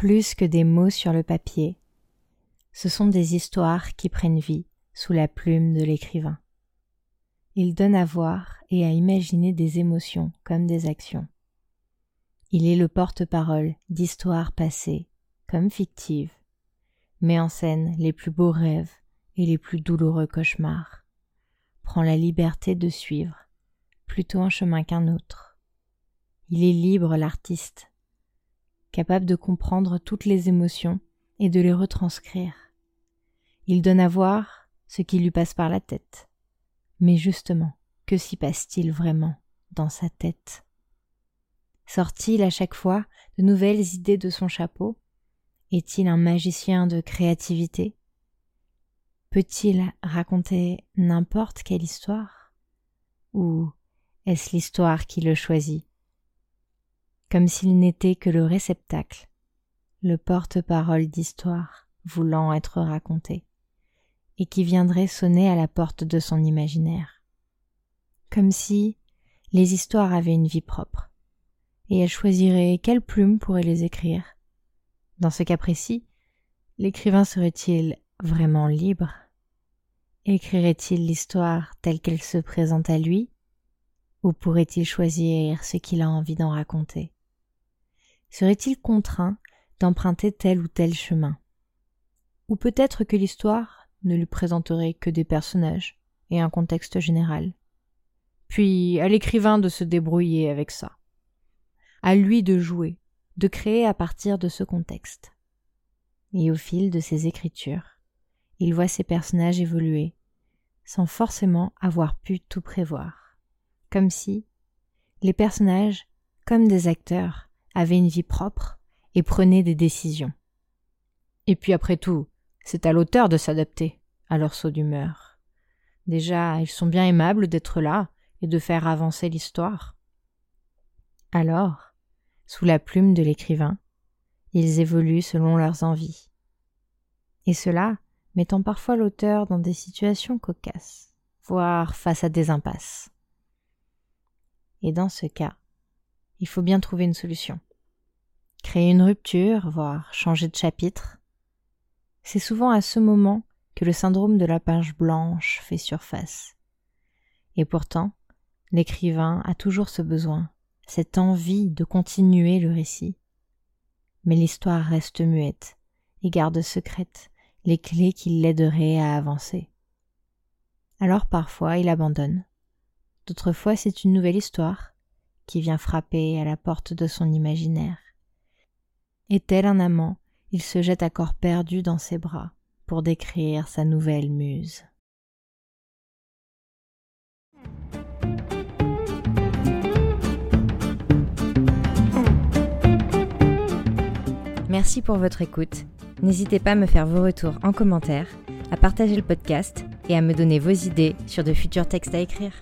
Plus que des mots sur le papier. Ce sont des histoires qui prennent vie sous la plume de l'écrivain. Il donne à voir et à imaginer des émotions comme des actions. Il est le porte-parole d'histoires passées comme fictives, met en scène les plus beaux rêves et les plus douloureux cauchemars, prend la liberté de suivre plutôt un chemin qu'un autre. Il est libre l'artiste, capable de comprendre toutes les émotions et de les retranscrire. Il donne à voir ce qui lui passe par la tête. Mais justement, que s'y passe-t-il vraiment dans sa tête? Sort-il à chaque fois de nouvelles idées de son chapeau? Est-il un magicien de créativité? Peut-il raconter n'importe quelle histoire? Ou est-ce l'histoire qui le choisit? Comme s'il n'était que le réceptacle, le porte-parole d'histoire voulant être raconté, et qui viendrait sonner à la porte de son imaginaire. Comme si les histoires avaient une vie propre, et elle choisirait quelle plume pourrait les écrire. Dans ce cas précis, l'écrivain serait-il vraiment libre? Écrirait-il l'histoire telle qu'elle se présente à lui? Ou pourrait-il choisir ce qu'il a envie d'en raconter? Serait-il contraint d'emprunter tel ou tel chemin? Ou peut-être que l'histoire ne lui présenterait que des personnages et un contexte général. Puis à l'écrivain de se débrouiller avec ça. À lui de jouer, de créer à partir de ce contexte. Et au fil de ses écritures, il voit ses personnages évoluer, sans forcément avoir pu tout prévoir. Comme si les personnages, comme des acteurs, avait une vie propre et prenait des décisions. Et puis après tout, c'est à l'auteur de s'adapter à leur saut d'humeur. Déjà, ils sont bien aimables d'être là et de faire avancer l'histoire. Alors, sous la plume de l'écrivain, ils évoluent selon leurs envies. Et cela mettant parfois l'auteur dans des situations cocasses, voire face à des impasses. Et dans ce cas, il faut bien trouver une solution. Créer une rupture, voire changer de chapitre. C'est souvent à ce moment que le syndrome de la page blanche fait surface. Et pourtant, l'écrivain a toujours ce besoin, cette envie de continuer le récit. Mais l'histoire reste muette et garde secrètes les clés qui l'aideraient à avancer. Alors parfois il abandonne. D'autres fois c'est une nouvelle histoire qui vient frapper à la porte de son imaginaire. Et tel un amant, il se jette à corps perdu dans ses bras pour décrire sa nouvelle muse. Merci pour votre écoute. N'hésitez pas à me faire vos retours en commentaire, à partager le podcast et à me donner vos idées sur de futurs textes à écrire.